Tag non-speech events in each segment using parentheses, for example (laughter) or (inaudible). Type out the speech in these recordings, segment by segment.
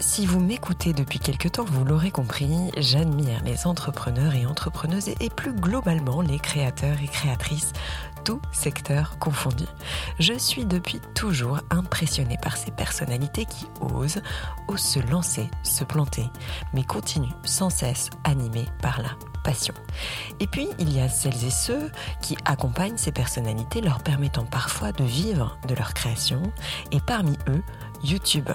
Si vous m'écoutez depuis quelque temps, vous l'aurez compris, j'admire les entrepreneurs et entrepreneuses et plus globalement les créateurs et créatrices, tous secteurs confondus. Je suis depuis toujours impressionnée par ces personnalités qui osent, osent se lancer, se planter, mais continuent sans cesse animées par la passion. Et puis, il y a celles et ceux qui accompagnent ces personnalités, leur permettant parfois de vivre de leur création, et parmi eux, YouTube.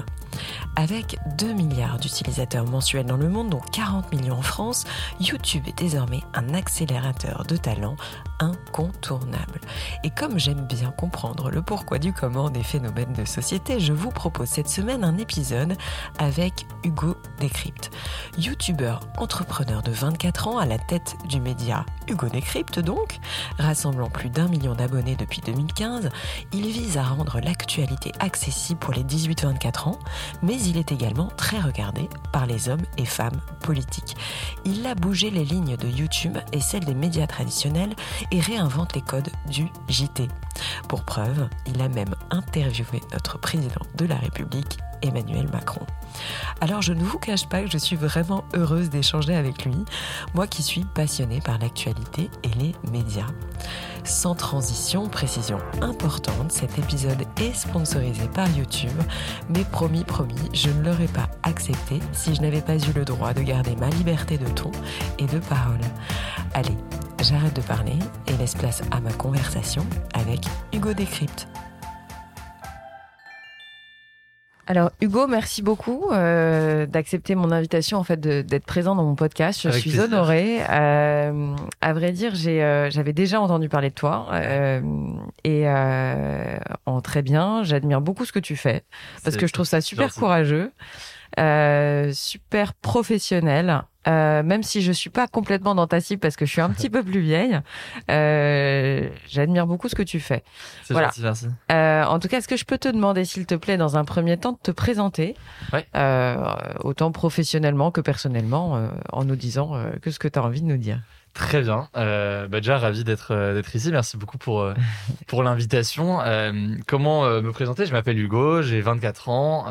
Avec 2 milliards d'utilisateurs mensuels dans le monde, dont 40 millions en France, YouTube est désormais un accélérateur de talent incontournable. Et comme j'aime bien comprendre le pourquoi du comment des phénomènes de société, je vous propose cette semaine un épisode avec Hugo Décrypte. YouTuber entrepreneur de 24 ans à la tête du média Hugo Décrypte donc, rassemblant plus d'un million d'abonnés depuis 2015, il vise à rendre l'actualité accessible pour les 18-24 ans, mais il est également très regardé par les hommes et femmes politiques. Il a bougé les lignes de YouTube et celles des médias traditionnels et réinvente les codes du JT. Pour preuve, il a même interviewé notre président de la République, Emmanuel Macron. Alors je ne vous cache pas que je suis vraiment heureuse d'échanger avec lui, moi qui suis passionnée par l'actualité et les médias. Sans transition, précision importante, cet épisode est sponsorisé par YouTube, mais promis, promis, je ne l'aurais pas accepté si je n'avais pas eu le droit de garder ma liberté de ton et de parole. Allez, j'arrête de parler et laisse place à ma conversation avec Hugo Décrypte. Alors Hugo, merci beaucoup euh, d'accepter mon invitation en fait d'être présent dans mon podcast. Je suis honorée. Euh, à vrai dire, j'ai euh, j'avais déjà entendu parler de toi euh, et euh, en très bien. J'admire beaucoup ce que tu fais parce que je trouve ça super courageux, super professionnel. Euh, même si je suis pas complètement dans ta cible parce que je suis un petit (laughs) peu plus vieille, euh, j'admire beaucoup ce que tu fais. Voilà. Gentil, merci. Euh, en tout cas, est-ce que je peux te demander, s'il te plaît, dans un premier temps, de te présenter, ouais. autant professionnellement que personnellement, en nous disant que ce que tu as envie de nous dire. Très bien. Euh, bah déjà ravi d'être d'être ici. Merci beaucoup pour (laughs) pour l'invitation. comment me présenter? Je m'appelle Hugo. J'ai 24 ans.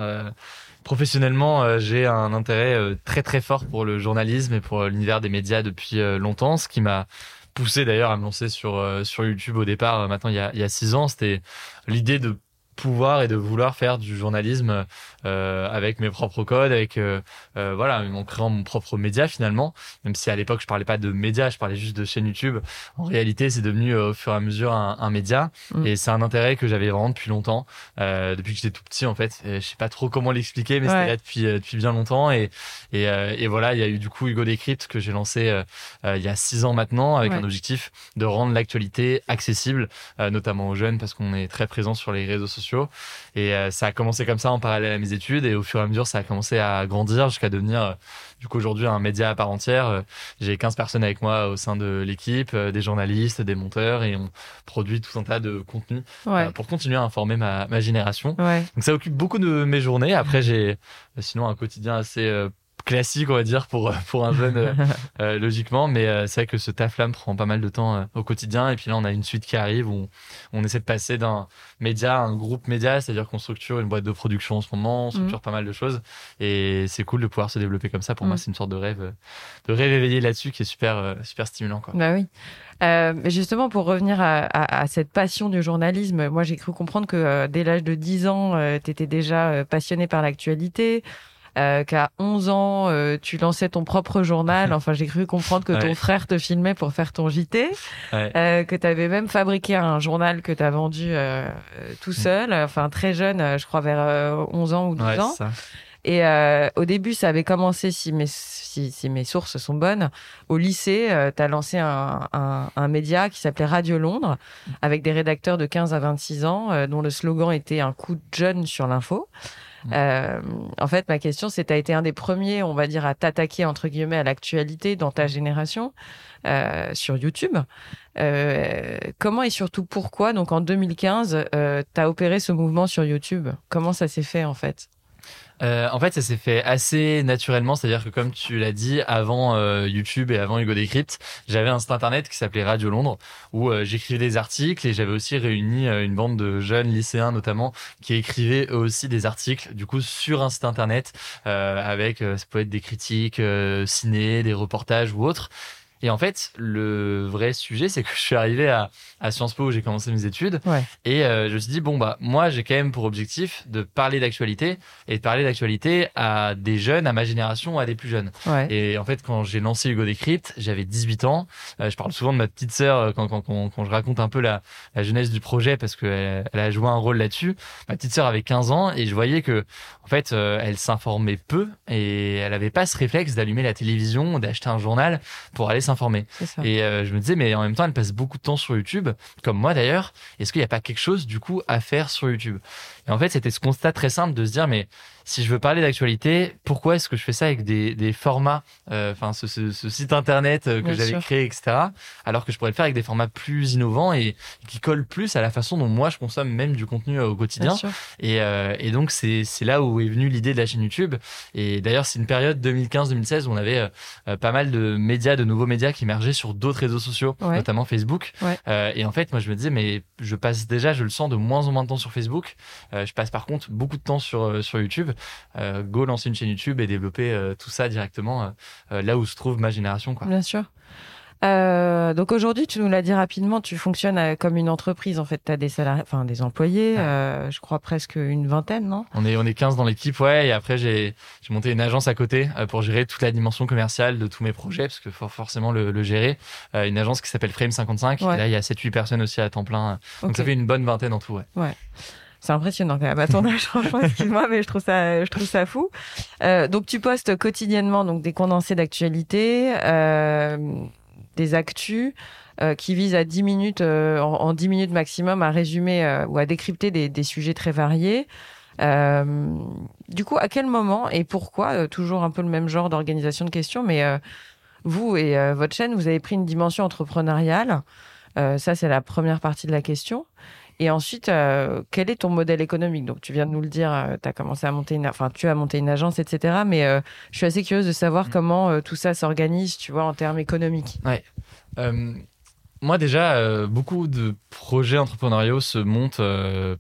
Professionnellement, euh, j'ai un intérêt euh, très très fort pour le journalisme et pour l'univers des médias depuis euh, longtemps, ce qui m'a poussé d'ailleurs à me lancer sur sur YouTube au départ. Maintenant, il y a il y a six ans, c'était l'idée de pouvoir et de vouloir faire du journalisme euh, avec mes propres codes, avec euh, euh, voilà, en créant mon propre média finalement. Même si à l'époque je parlais pas de média, je parlais juste de chaîne YouTube. En réalité, c'est devenu au fur et à mesure un, un média mm. et c'est un intérêt que j'avais vraiment depuis longtemps, depuis que j'étais tout petit en fait. Et je sais pas trop comment l'expliquer, mais c'était là depuis depuis bien longtemps et et, et voilà, il y a eu du coup Hugo Décrypte que j'ai lancé il y a six ans maintenant avec un objectif de rendre l'actualité accessible, notamment aux jeunes parce qu'on est très présent sur les réseaux sociaux et euh, ça a commencé comme ça en parallèle à mes études. Et au fur et à mesure, ça a commencé à grandir jusqu'à devenir, euh, du coup, aujourd'hui un média à part entière. Euh, j'ai 15 personnes avec moi au sein de l'équipe, des journalistes, des monteurs, et on produit tout un tas de contenus pour continuer à informer ma, ma génération. Ouais. Donc ça occupe beaucoup de mes journées. Après, j'ai sinon un quotidien assez classique, on va dire, pour, pour un jeune, euh, (laughs) euh, logiquement. Mais euh, c'est vrai que ce taf-là me prend pas mal de temps au quotidien. Et puis là, on a une suite qui arrive où on, essaie de passer d'un média à un groupe média, c'est-à-dire qu'on structure une boîte de production en ce moment, on structure mm. pas mal de choses. Et c'est cool de pouvoir se développer comme ça. Pour moi, mm. c'est une sorte de rêve, de rêve éveillé là-dessus qui est super, super stimulant. Quoi. Bah oui. Euh, justement, pour revenir à, à, à, cette passion du journalisme, moi j'ai cru comprendre que dès l'âge de 10 ans, tu étais déjà passionné par l'actualité euh, qu'à 11 ans, euh, tu lançais ton propre journal. (laughs) Enfin, j'ai cru comprendre que ton frère te filmait pour faire ton JT, euh, que tu avais même fabriqué un journal que tu as vendu euh, tout seul, enfin très jeune, je crois vers 11 ans ou 12 ans. Et euh, au début, ça avait commencé, si mes, si, si mes sources sont bonnes, au lycée, euh, tu as lancé un, un, un média qui s'appelait Radio Londres, avec des rédacteurs de 15 à 26 ans, euh, dont le slogan était un coup de jeune sur l'info. Euh, en fait, ma question, c'est, tu as été un des premiers, on va dire, à t'attaquer, entre guillemets, à l'actualité dans ta génération euh, sur YouTube. Euh, comment et surtout pourquoi, donc en 2015, euh, tu as opéré ce mouvement sur YouTube? Comment ça s'est fait, en fait? Euh, en fait, ça s'est fait assez naturellement, c'est-à-dire que comme tu l'as dit, avant euh, YouTube et avant Hugo Décrypte, j'avais un site internet qui s'appelait Radio Londres, où euh, j'écrivais des articles et j'avais aussi réuni euh, une bande de jeunes lycéens notamment qui écrivaient eux aussi des articles, du coup sur un site internet euh, avec, ça peut être des critiques ciné, des reportages ou autres. Et en fait, le vrai sujet, c'est que je suis arrivé à, à Sciences Po où j'ai commencé mes études. Ouais. Et euh, je me suis dit, bon, bah, moi, j'ai quand même pour objectif de parler d'actualité et de parler d'actualité à des jeunes, à ma génération, à des plus jeunes. Ouais. Et en fait, quand j'ai lancé Hugo Décrypte, j'avais 18 ans. Euh, je parle souvent de ma petite sœur euh, quand, quand, quand, quand je raconte un peu la, la jeunesse du projet parce qu'elle elle a joué un rôle là-dessus. Ma petite sœur avait 15 ans et je voyais que, en fait, euh, elle s'informait peu et elle avait pas ce réflexe d'allumer la télévision, d'acheter un journal pour aller s'informer. Et euh, je me disais, mais en même temps, elle passe beaucoup de temps sur YouTube, comme moi d'ailleurs. Est-ce qu'il n'y a pas quelque chose, du coup, à faire sur YouTube? Et en fait, c'était ce constat très simple de se dire, mais si je veux parler d'actualité, pourquoi est-ce que je fais ça avec des, des formats, euh, enfin, ce, ce, ce site internet euh, que Bien j'avais sûr. créé, etc., alors que je pourrais le faire avec des formats plus innovants et qui collent plus à la façon dont moi je consomme même du contenu euh, au quotidien. Et, euh, et donc, c'est c'est là où est venue l'idée de la chaîne YouTube. Et d'ailleurs, c'est une période 2015-2016 où on avait euh, pas mal de médias, de nouveaux médias qui émergeaient sur d'autres réseaux sociaux, Ouais. notamment Facebook. Ouais. Et en fait, moi, je me disais, mais je passe déjà, je le sens, de moins en moins de temps sur Facebook. Euh, je passe par contre beaucoup de temps sur, euh, sur YouTube. Euh, go lancer une chaîne YouTube et développer tout ça directement là où se trouve ma génération. Quoi. Bien sûr. Euh, donc aujourd'hui, tu nous l'as dit rapidement, tu fonctionnes comme une entreprise. En fait, tu as des salariés, enfin des employés, Ouais. euh, je crois presque une vingtaine, non? On est, on est 15 dans l'équipe, ouais. Et après, j'ai j'ai monté une agence à côté pour gérer toute la dimension commerciale de tous mes projets, parce que faut forcément le, le gérer. Euh, une agence qui s'appelle Frame 55. Ouais. Et là, il y a 7-8 personnes aussi à temps plein. Donc Ok. ça fait une bonne vingtaine en tout, ouais. C'est impressionnant quand même. À ton âge, franchement, excuse-moi, mais je trouve ça, je trouve ça fou. Euh, donc tu postes quotidiennement donc des condensés d'actualité, euh, des actus. euh, qui visent à 10 minutes, en, en 10 minutes maximum, à résumer ou à décrypter des, des sujets très variés. Du coup, à quel moment et pourquoi, toujours un peu le même genre d'organisation de questions, mais vous et votre chaîne, vous avez pris une dimension entrepreneuriale? Ça, c'est la première partie de la question. Et ensuite, euh, quel est ton modèle économique? Donc, tu viens de nous le dire, tu as commencé à monter une, enfin, tu as monté une agence, etc. Mais euh, je suis assez curieuse de savoir Mm. comment euh, tout ça s'organise, tu vois, en termes économiques. Euh, moi déjà, euh, beaucoup de projets entrepreneuriaux se montent euh,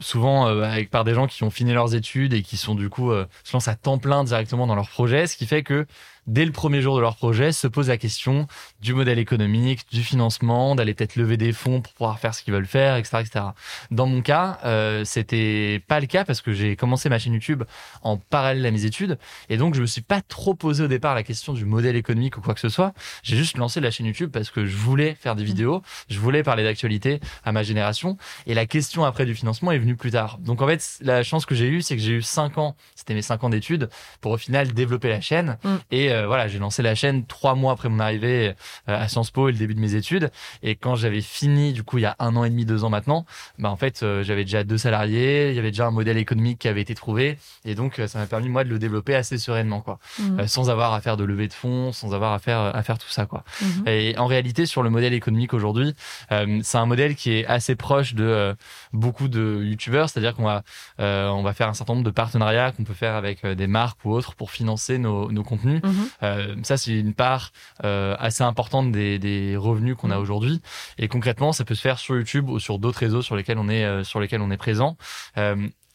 souvent euh, avec par des gens qui ont fini leurs études et qui sont du coup euh, se lancent à temps plein directement dans leur projet, ce qui fait que dès le premier jour de leur projet se pose la question du modèle économique, du financement, d'aller peut-être lever des fonds pour pouvoir faire ce qu'ils veulent faire, etc., etc. Dans mon cas, euh, c'était pas le cas parce que j'ai commencé ma chaîne YouTube en parallèle à mes études et donc je me suis pas trop posé au départ la question du modèle économique ou quoi que ce soit. J'ai juste lancé la chaîne YouTube parce que je voulais faire des vidéos, je voulais parler d'actualité à ma génération et la question après du financement est venue plus tard. Donc en fait, la chance que j'ai eue, c'est que j'ai eu cinq ans, c'était mes cinq ans d'études pour au final développer la chaîne Mm. et euh, voilà, j'ai lancé la chaîne trois mois après mon arrivée euh, à Sciences Po et le début de mes études et quand j'avais fini du coup il y a un an et demi, deux ans maintenant, bah en fait euh, j'avais déjà deux salariés, il y avait déjà un modèle économique qui avait été trouvé et donc ça m'a permis moi de le développer assez sereinement quoi. Euh, sans avoir à faire de levée de fonds, sans avoir à faire à faire tout ça quoi. Mhm. Et en réalité, sur le modèle économique aujourd'hui, c'est un modèle qui est assez proche de beaucoup de youtubeurs, c'est-à-dire qu'on va on va faire un certain nombre de partenariats qu'on peut faire avec des marques ou autres pour financer nos, nos contenus. Mhm. Euh, ça, c'est une part euh, assez importante des, des revenus qu'on a Mhm. aujourd'hui. Et concrètement, ça peut se faire sur YouTube ou sur d'autres réseaux sur lesquels on est euh, sur lesquels on est présent.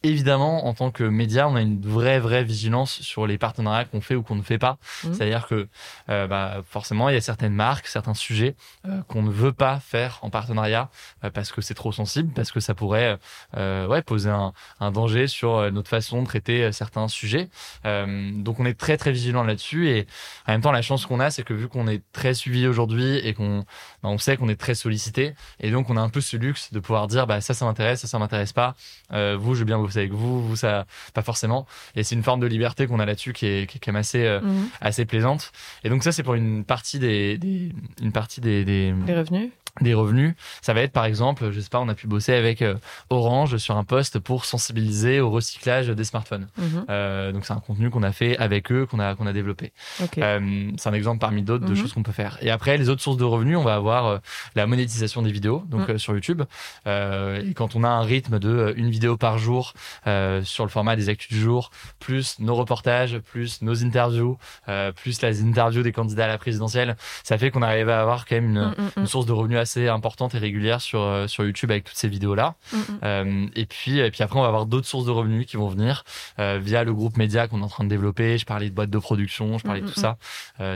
Évidemment, en tant que média, on a une vraie, vraie vigilance sur les partenariats qu'on fait ou qu'on ne fait pas. Mhm. C'est-à-dire que, euh, bah, forcément, il y a certaines marques, certains sujets euh, qu'on ne veut pas faire en partenariat euh, parce que c'est trop sensible, parce que ça pourrait, ouais, poser un, un danger sur notre façon de traiter certains sujets. Donc, on est très, très vigilant là-dessus. Et en même temps, la chance qu'on a, c'est que vu qu'on est très suivi aujourd'hui et qu'on, bah, on sait qu'on est très sollicité, et donc on a un peu ce luxe de pouvoir dire, bah ça, ça m'intéresse, ça, ça m'intéresse pas. Vous, je veux bien vous bosse avec vous, vous ça pas forcément. Et c'est une forme de liberté qu'on a là-dessus qui est, qui est quand même assez, euh, Mhm. assez plaisante. Et donc ça, c'est pour une partie des, des- une partie des, des, Les revenus? Des revenus. Ça va être par exemple, je sais pas, on a pu bosser avec euh, Orange sur un poste pour sensibiliser au recyclage des smartphones. Mhm. Euh, donc c'est un contenu qu'on a fait avec eux, qu'on a qu'on a développé. Euh, c'est un exemple parmi d'autres de Mhm. choses qu'on peut faire. Et après, les autres sources de revenus, on va avoir euh, la monétisation des vidéos, donc Mhm. sur YouTube. Et quand on a un rythme de une vidéo par jour sur le format des actus du jour, plus nos reportages, plus nos interviews, plus les interviews des candidats à la présidentielle, ça fait qu'on arrive à avoir quand même une, Mm, mm, une mm. source de revenus assez importante et régulière sur euh, sur YouTube avec toutes ces vidéos là. Mm, mm. Euh, et puis, et puis après, on va avoir d'autres sources de revenus qui vont venir euh, via le groupe média qu'on est en train de développer. Je parlais de boîtes de production, je parlais de Mm, tout ça.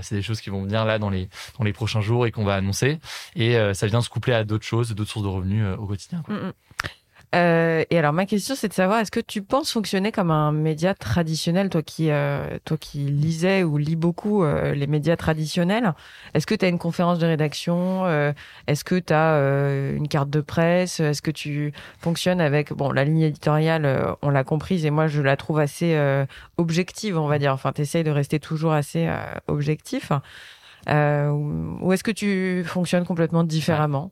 C'est des choses qui vont venir là dans les dans les prochains jours et qu'on va annoncer. Et ça vient se coupler à d'autres choses, d'autres sources de revenus au quotidien. quoi. Mm. Euh, et alors ma question c'est de savoir est-ce que tu penses fonctionner comme un média traditionnel toi qui euh, toi qui lisais ou lis beaucoup euh, les médias traditionnels? Est-ce que tu as une conférence de rédaction? Euh, est-ce que tu as une carte de presse? Est-ce que tu fonctionnes avec bon la ligne éditoriale euh, on l'a comprise et moi je la trouve assez euh, objective on va dire. Enfin tu essayes de rester toujours assez euh, objectif. Euh, ou ou est-ce que tu fonctionnes complètement différemment?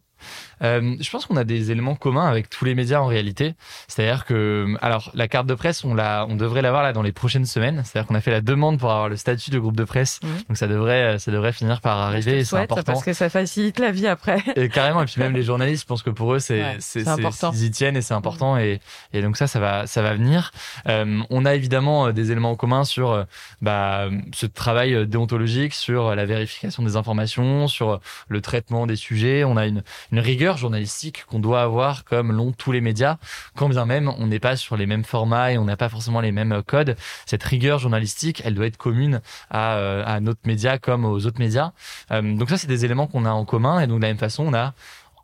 Euh, je pense qu'on a des éléments communs avec tous les médias en réalité. C'est-à-dire que, alors, la carte de presse, on l'a, on devrait l'avoir là dans les prochaines semaines. C'est-à-dire qu'on a fait la demande pour avoir le statut de groupe de presse. Mhm. Donc ça devrait, ça devrait finir par Je te arriver. et C'est important. parce que ça facilite la vie après Et carrément, et puis même les journalistes, je pense que pour eux, c'est Ouais, c'est c'est c'est- important. ils y tiennent et c'est important et et donc ça, ça va ça va venir. Euh, on a évidemment euh, des éléments en commun sur euh, bah ce travail euh, déontologique, sur euh, la vérification des informations, sur euh, le traitement des sujets. On a une une rigueur journalistique qu'on doit avoir comme l'ont tous les médias, quand bien même on n'est pas sur les mêmes formats et on n'a pas forcément les mêmes euh, codes. Cette rigueur journalistique, elle doit être commune à euh, à notre média comme aux autres médias. Euh, donc ça, c'est des éléments qu'on a en commun et donc de la même façon, on a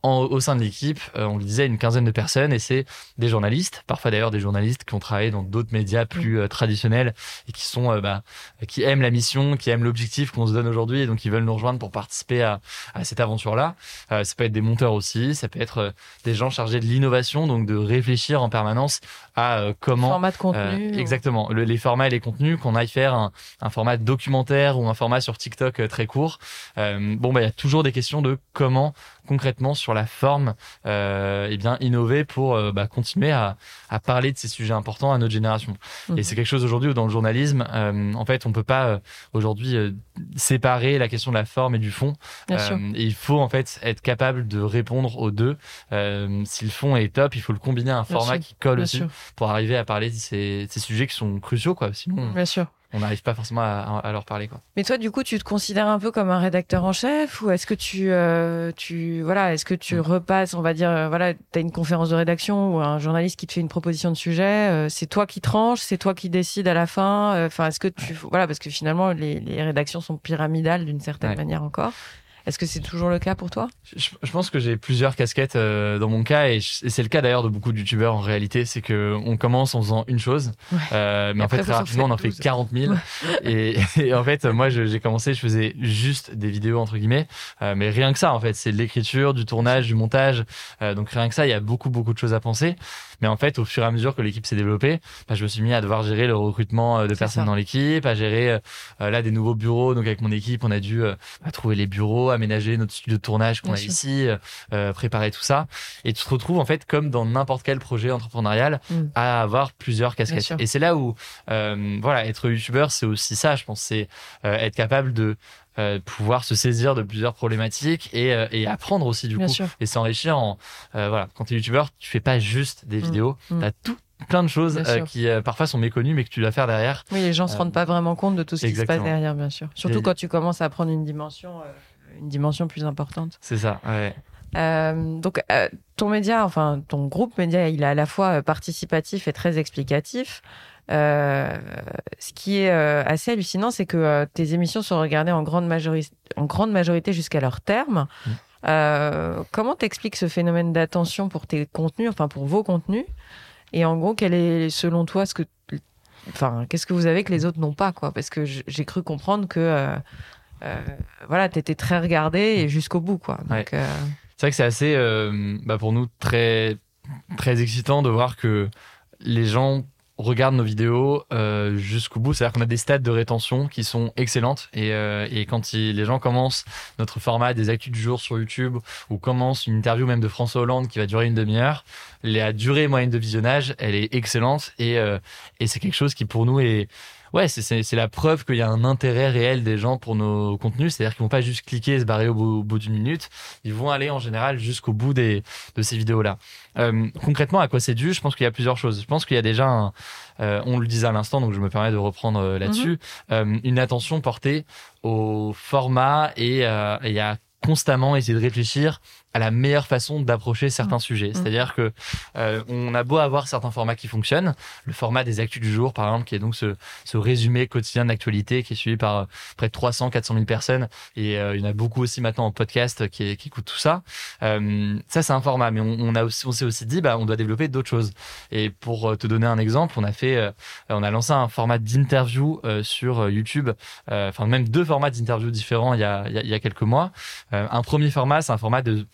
en- au sein de l'équipe, euh, on le disait, une quinzaine de personnes et c'est des journalistes, parfois d'ailleurs des journalistes qui ont travaillé dans d'autres médias plus euh, traditionnels et qui sont, euh, bah, qui aiment la mission, qui aiment l'objectif qu'on se donne aujourd'hui et donc ils veulent nous rejoindre pour participer à, à cette aventure-là. Euh, ça peut être des monteurs aussi, ça peut être des gens chargés de l'innovation, donc de réfléchir en permanence à euh, comment format de contenu ou- exactement. Le- les formats et les contenus, qu'on aille faire un, un format documentaire ou un format sur TikTok très court. Euh, bon, bah, il y a toujours des questions de comment concrètement sur la forme, euh, eh bien innover pour euh, bah, continuer à, à parler de ces sujets importants à notre génération. Mhm. Et c'est quelque chose aujourd'hui où dans le journalisme, euh, en fait, on peut pas aujourd'hui séparer la question de la forme et du fond. Et il faut en fait être capable de répondre aux deux. Si le fond est top, il faut le combiner à un Bien format sûr, qui colle Bien aussi sûr, pour arriver à parler de ces, de ces sujets qui sont cruciaux, quoi. Sinon, bien sûr. On n'arrive pas forcément à, à leur parler, quoi. Mais toi, du coup, tu te considères un peu comme un rédacteur en chef ou est-ce que tu, euh, tu, voilà, est-ce que tu Mm. repasses, on va dire, euh, voilà, t'as une conférence de rédaction ou un journaliste qui te fait une proposition de sujet, euh, c'est toi qui tranches, c'est toi qui décides à la fin. euh, Enfin, est-ce que tu, voilà, parce que finalement, les, les rédactions sont pyramidales d'une certaine Ouais. manière encore. Est-ce que c'est toujours le cas pour toi? Je, je pense que j'ai plusieurs casquettes euh, dans mon cas et, je- et c'est le cas d'ailleurs de beaucoup de youtubeurs en réalité. C'est que on commence en faisant une chose, Ouais. euh, mais Et en fait très rapidement on en fait 12. 40 000. Et, (laughs) et en fait moi j'ai commencé, je faisais juste des vidéos entre guillemets, euh, mais rien que ça en fait, c'est de l'écriture, du tournage, du montage. Euh, donc rien que ça, il y a beaucoup beaucoup de choses à penser. Mais en fait au fur et à mesure que l'équipe s'est développée, bah, je me suis mis à devoir gérer le recrutement euh, de personnes ça. dans l'équipe, à gérer euh, euh, là des nouveaux bureaux. Donc avec mon équipe, on a dû euh, bah, trouver les bureaux, aménager notre studio de tournage qu'on a sûr. ici, euh, euh, préparer tout ça. Et tu te retrouves en fait comme dans n'importe quel projet entrepreneurial Mm. à avoir plusieurs casquettes. Et c'est là où euh, voilà, être youtubeur, c'est aussi ça. Je pense, c'est euh, être capable de euh, pouvoir se saisir de plusieurs problématiques et, euh, et apprendre aussi du Bien coup sûr. et s'enrichir en euh, voilà. Quand tu es youtubeur, tu fais pas juste des Mm. vidéos, Mm. t'as tout plein de choses euh, qui euh, parfois sont méconnues mais que tu dois faire derrière. Oui, les gens se Euh, rendent pas vraiment compte de tout ce qui se passe derrière, bien sûr. Surtout Et- quand tu commences à prendre une dimension, une dimension plus importante. C'est ça. Ouais. Donc, ton média, enfin, ton groupe média, il est à la fois participatif et très explicatif. Euh, ce qui est euh, assez hallucinant, c'est que euh, tes émissions sont regardées en grande, majori- en grande majorité jusqu'à leur terme. Mm. Comment t'expliques ce phénomène d'attention pour tes contenus, enfin pour vos contenus? Et en gros, quel est selon toi ce que, enfin, qu'est-ce que vous avez que les autres n'ont pas, quoi? Parce que j'ai cru comprendre que, voilà, t'étais très regardé et jusqu'au bout, quoi. Ouais. C'est vrai que c'est assez, bah, pour nous, très, très excitant de voir que les gens regardent nos vidéos euh, jusqu'au bout. C'est-à-dire qu'on a des stats de rétention qui sont excellentes. Et, euh, et quand les gens commencent notre format des actus du jour sur YouTube ou commencent une interview même de François Hollande qui va durer une demi-heure, la durée moyenne de visionnage, elle est excellente. Et, euh, et c'est quelque chose qui pour nous est ouais, c'est la preuve qu'il y a un intérêt réel des gens pour nos contenus. C'est-à-dire qu'ils vont pas juste cliquer et se barrer au bout, d'une minute. Ils vont aller en général jusqu'au bout des, de ces vidéos-là. Euh, concrètement, à quoi c'est dû? Je pense qu'il y a plusieurs choses. Je pense qu'il y a déjà, un, euh, on le disait à l'instant, donc je me permets de reprendre euh, là-dessus, mhm. une attention portée au format et, et à constamment essayer de réfléchir à la meilleure façon d'approcher certains mmh. sujets. Mmh. C'est-à-dire que euh, on a beau avoir certains formats qui fonctionnent, le format des actus du jour, par exemple, qui est donc ce, ce résumé quotidien d'actualité qui est suivi par euh, près de 300, 400 000 personnes, et euh, il y en a beaucoup aussi maintenant en podcast qui, qui écoutent tout ça. Euh, ça, c'est un format, mais on, on, a aussi, on s'est aussi dit, bah, on doit développer d'autres choses. Et pour te donner un exemple, on a fait, on a lancé un format d'interview sur YouTube, enfin même deux formats d'interview différents il y a, il y a quelques mois. un premier format, c'est un format de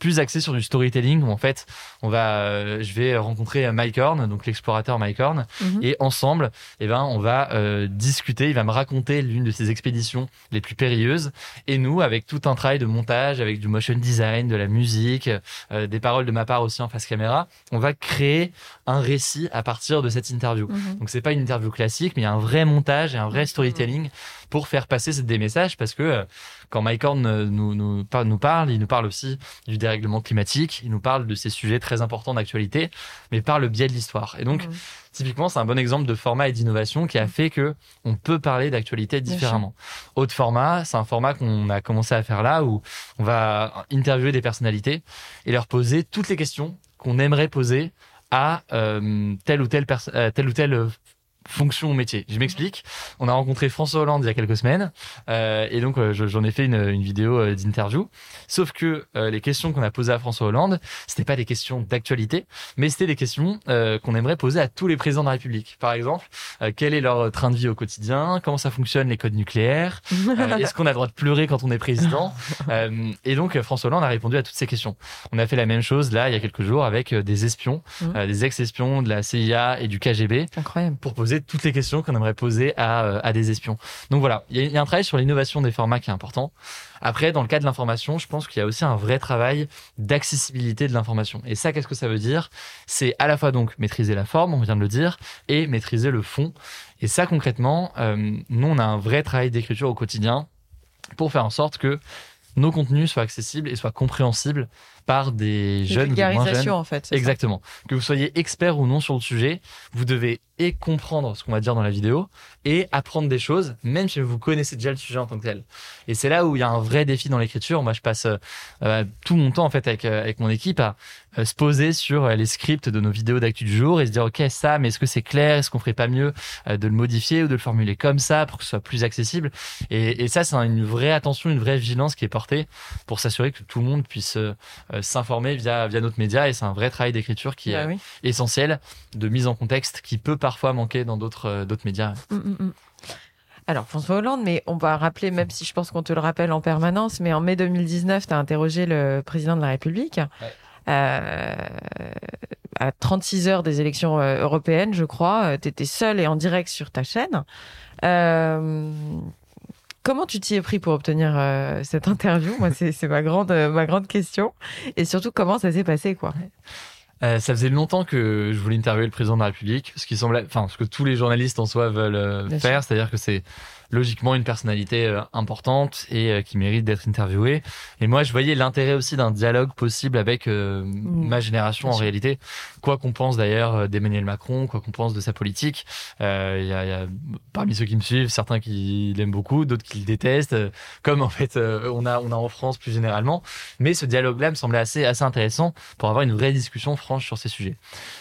plus axé sur du storytelling où en fait on va euh, je vais rencontrer Mike Horn donc l'explorateur Mike Horn mhm. et ensemble eh ben on va euh, discuter il va me raconter l'une de ses expéditions les plus périlleuses et nous avec tout un travail de montage avec du motion design de la musique euh, des paroles de ma part aussi en face caméra on va créer un récit à partir de cette interview mhm. donc c'est pas une interview classique mais il y a un vrai montage et un vrai mhm. storytelling pour faire passer des messages parce que quand Mike Horn nous, nous, nous parle, il nous parle aussi du dérèglement climatique, il nous parle de ces sujets très importants d'actualité, mais par le biais de l'histoire. Et donc, typiquement, c'est un bon exemple de format et d'innovation qui a fait que on peut parler d'actualité différemment. Autre format, c'est un format qu'on a commencé à faire là où on va interviewer des personnalités et leur poser toutes les questions qu'on aimerait poser à euh, telle ou telle, euh, telle ou telle fonction au métier. Je m'explique. On a rencontré François Hollande il y a quelques semaines euh, et donc euh, j'en ai fait une, une vidéo euh, d'interview. Sauf que les questions qu'on a posées à François Hollande, c'était pas des questions d'actualité, mais c'était des questions qu'on aimerait poser à tous les présidents de la République. Par exemple, quel est leur train de vie au quotidien? Comment ça fonctionne les codes nucléaires? (laughs) Est-ce qu'on a le droit de pleurer quand on est président? Et donc François Hollande a répondu à toutes ces questions. On a fait la même chose là il y a quelques jours avec des espions, mmh. des ex-espions de la CIA et du KGB, Incroyable. pour poser toutes les questions qu'on aimerait poser à, euh, à des espions. Donc voilà, il y, a un travail sur l'innovation des formats qui est important. Après, dans le cas de l'information, je pense qu'il y a aussi un vrai travail d'accessibilité de l'information. Et ça, qu'est-ce que ça veut dire? C'est à la fois donc maîtriser la forme, on vient de le dire, et maîtriser le fond. Et ça, concrètement, euh, nous, on a un vrai travail d'écriture au quotidien pour faire en sorte que nos contenus soient accessibles et soient compréhensibles par des jeunes ou moins jeunes. en fait. Exactement. Que vous soyez expert ou non sur le sujet, vous devez et comprendre ce qu'on va dire dans la vidéo et apprendre des choses, même si vous connaissez déjà le sujet en tant que tel. Et c'est là où il y a un vrai défi dans l'écriture. Moi, je passe euh, tout mon temps en fait avec euh, avec mon équipe à euh, se poser sur les scripts de nos vidéos d'actu du jour et se dire ok ça, mais est-ce que c'est clair? Est-ce qu'on ferait pas mieux de le modifier ou de le formuler comme ça pour que ce soit plus accessible? Et, et, ça, c'est une vraie attention, une vraie vigilance qui est portée pour s'assurer que tout le monde puisse s'informer via via notre média et c'est un vrai travail d'écriture qui bah est essentiel de mise en contexte qui peut parfois manquer dans d'autres euh, médias. Mm, mm, mm. Alors, François Hollande, mais on va rappeler, même si je pense qu'on te le rappelle en permanence, mais en mai 2019, tu as interrogé le président de la République. Euh, à 36 heures des élections euh, européennes, je crois, tu étais seul et en direct sur ta chaîne. Comment tu t'y es pris pour obtenir euh, cette interview? Moi, c'est ma grande, ma grande question. Et surtout, comment ça s'est passé, quoi? Euh, ça faisait longtemps que je voulais interviewer le président de la République, ce qui semblait, enfin, ce que tous les journalistes en soi veulent faire, c'est-à-dire que c'est logiquement une personnalité euh, importante et euh, qui mérite d'être interviewée. Et moi, je voyais l'intérêt aussi d'un dialogue possible avec euh, mmh. ma génération en réalité. Quoi qu'on pense d'ailleurs d'Emmanuel Macron, quoi qu'on pense de sa politique, il y a, y, a, parmi ceux qui me suivent certains qui l'aiment beaucoup, d'autres qui le détestent, comme en fait on a on a en France plus généralement. Mais ce dialogue-là me semblait assez assez intéressant pour avoir une vraie discussion franche sur ces sujets.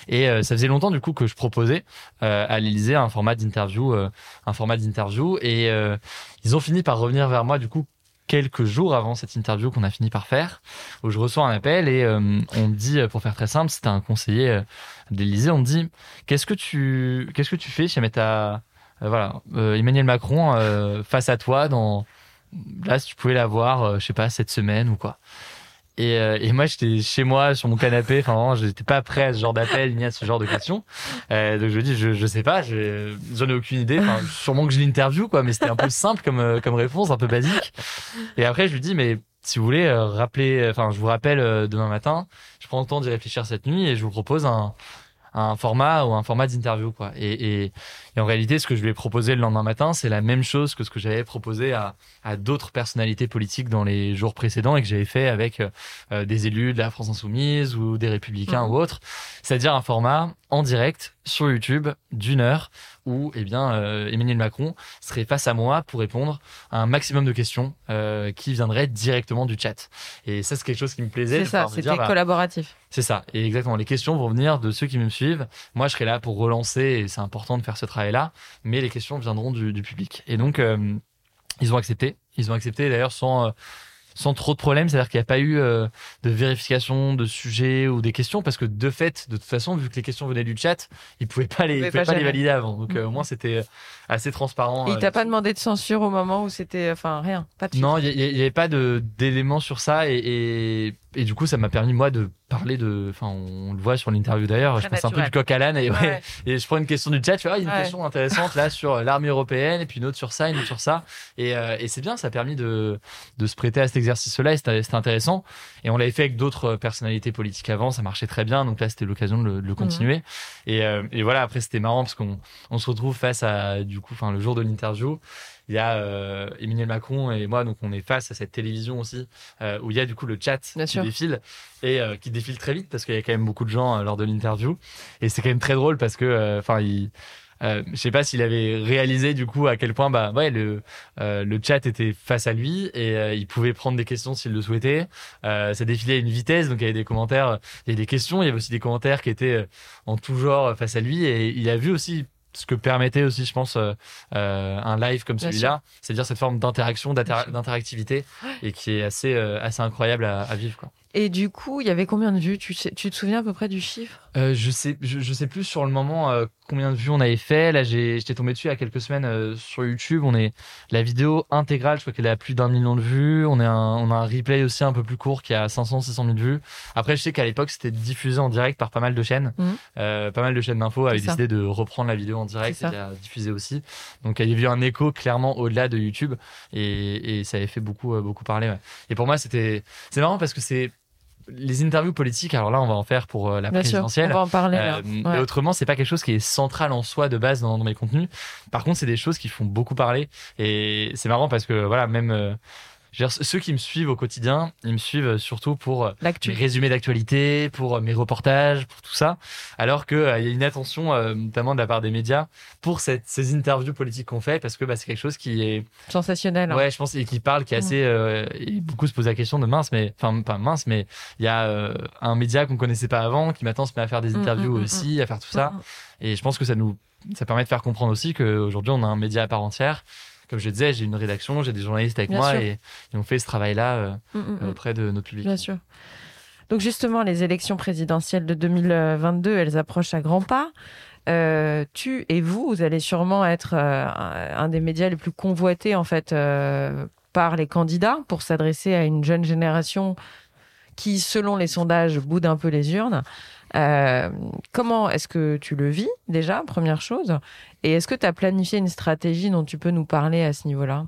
Et ça faisait longtemps du coup que je proposais à l'Élysée un format d'interview, un format d'interview et et euh, ils ont fini par revenir vers moi, du coup, quelques jours avant cette interview qu'on a fini par faire, où je reçois un appel et euh, on me dit, pour faire très simple, c'était un conseiller euh, d'Élysée, on me dit, qu'est-ce que tu, qu'est-ce que tu fais voilà, Emmanuel Macron face à toi dans, là, si tu pouvais la voir, je sais pas, cette semaine ou quoi. Et, euh, et moi, j'étais chez moi, sur mon canapé. Enfin, vraiment, j'étais pas prêt à ce genre d'appel ni à ce genre de questions. Euh, donc, je me dis, je, je sais pas, je- j'en ai aucune idée. Enfin, sûrement que je l'interview, quoi. Mais c'était un peu simple comme, euh, comme réponse, un peu basique. Et après, je lui dis, mais si vous voulez, euh, rappeler, enfin, je vous rappelle demain matin. Je prends le temps d'y réfléchir cette nuit et je vous propose un, un format ou un format d'interview, quoi. Et, et, et en réalité, ce que je lui ai proposé le lendemain matin, c'est la même chose que ce que j'avais proposé à, à d'autres personnalités politiques dans les jours précédents et que j'avais fait avec euh, euh, des élus de la France Insoumise ou des Républicains Mhm. ou autres. C'est-à-dire un format en direct sur YouTube d'une heure où, eh bien, euh, Emmanuel Macron serait face à moi pour répondre à un maximum de questions euh, qui viendraient directement du chat. Et ça, c'est quelque chose qui me plaisait. C'est ça, c'était bah, collaboratif. c'est ça. Et exactement. Les questions vont venir de ceux qui me suivent. Moi, je serai là pour relancer et c'est important de faire ce travail-là. Mais les questions viendront du, du public. Et donc, euh, ils ont accepté. Ils ont accepté d'ailleurs sans, euh, sans trop de problèmes. C'est-à-dire qu'il n'y a pas eu euh, de vérification de sujets ou des questions parce que de fait, de toute façon, vu que les questions venaient du chat, ils pouvaient pas les, Ils ils pouvaient pas pas les valider avant. Donc, euh, au Mhm. moins, c'était assez transparent. Et il euh, t'a pas demandé de censure au moment où c'était. Enfin, rien. Pas de non, il n'y avait pas d'éléments sur ça et, et, et du coup ça m'a permis moi de parler de, enfin on le voit sur l'interview d'ailleurs, je passe un peu du coq à l'âne et, ouais, Ouais. et je prends une question du chat, fais ah il y a une Ouais. question intéressante là sur l'armée européenne et puis une autre sur ça, une autre sur ça. Et, euh, et c'est bien, ça a permis de de se prêter à cet exercice-là et c'était intéressant. Et on l'avait fait avec d'autres personnalités politiques avant, ça marchait très bien donc là c'était l'occasion de le, de le continuer. Et, euh, et voilà après c'était marrant parce qu'on on se retrouve face à du coup enfin le jour de l'interview il y a euh, Emmanuel Macron et moi, donc on est face à cette télévision aussi, euh, où il y a du coup le chat Bien qui sûr. défile et euh, qui défile très vite parce qu'il y a quand même beaucoup de gens lors de l'interview. Et c'est quand même très drôle parce que, enfin, il. Euh, je sais pas s'il avait réalisé du coup à quel point bah ouais le euh, le chat était face à lui et euh, il pouvait prendre des questions s'il le souhaitait ça défilait à une vitesse donc il y avait des commentaires il y avait des questions il y avait aussi des commentaires qui étaient en tout genre face à lui et il a vu aussi ce que permettait aussi, je pense, euh, euh, un live comme celui-là, c'est-à-dire cette forme d'interaction, d'inter- d'interactivité, et qui est assez, euh, assez incroyable à, à vivre. Quoi. Et du coup, il y avait combien de vues? Tu, sais- tu te souviens à peu près du chiffre? Je sais, je, je sais plus sur le moment combien de vues on avait fait. Là, j'étais tombé dessus il y a quelques semaines euh, sur YouTube. On est la vidéo intégrale, je crois qu'elle a plus d'un million de vues. On est un, on a un replay aussi un peu plus court qui a 500, 600 000 vues. Après, je sais qu'à l'époque, c'était diffusé en direct par pas mal de chaînes. Mhm. Euh, pas mal de chaînes d'infos avaient décidé de reprendre la vidéo en direct et la diffuser aussi. Donc, il y avait eu un écho clairement au-delà de YouTube et, et ça avait fait beaucoup, euh, beaucoup parler. ouais. Et pour moi, c'était, c'est marrant parce que c'est les interviews politiques. Alors là, on va en faire pour euh, la Bien sûr, on présidentielle. va en parler. Euh, Ouais. Mais autrement, c'est pas quelque chose qui est central en soi de base dans, dans mes contenus. Par contre, c'est des choses qui font beaucoup parler. Et c'est marrant parce que voilà, même euh, dire, ceux qui me suivent au quotidien, ils me suivent surtout pour euh, mes résumés d'actualité, pour euh, mes reportages, pour tout ça. Alors que euh, il y a une attention, euh, notamment de la part des médias, pour cette, ces interviews politiques qu'on fait, parce que bah, c'est quelque chose qui est Sensationnel. hein. Ouais, je pense et qui parle, qui est Mm. assez. euh, et beaucoup se posent la question de mince, mais enfin pas mince, mais il y a euh, un média qu'on connaissait pas avant, qui maintenant se met à faire des Mm, interviews mm, mm, aussi, à faire tout ça. Et je pense que ça nous, ça permet de faire comprendre aussi qu'aujourd'hui on a un média à part entière. Comme je disais, j'ai une rédaction, j'ai des journalistes avec Bien moi et, et on fait ce travail-là euh, mm, mm, mm. auprès de notre public. Bien sûr. Donc justement, les élections présidentielles de 2022, elles approchent à grands pas. Euh, tu et vous, vous allez sûrement être euh, un un des médias les plus convoités en fait euh, par les candidats pour s'adresser à une jeune génération qui, selon les sondages, boude un peu les urnes. Euh, comment est-ce que tu le vis déjà, première chose? Et est-ce que tu as planifié une stratégie dont tu peux nous parler à ce niveau-là?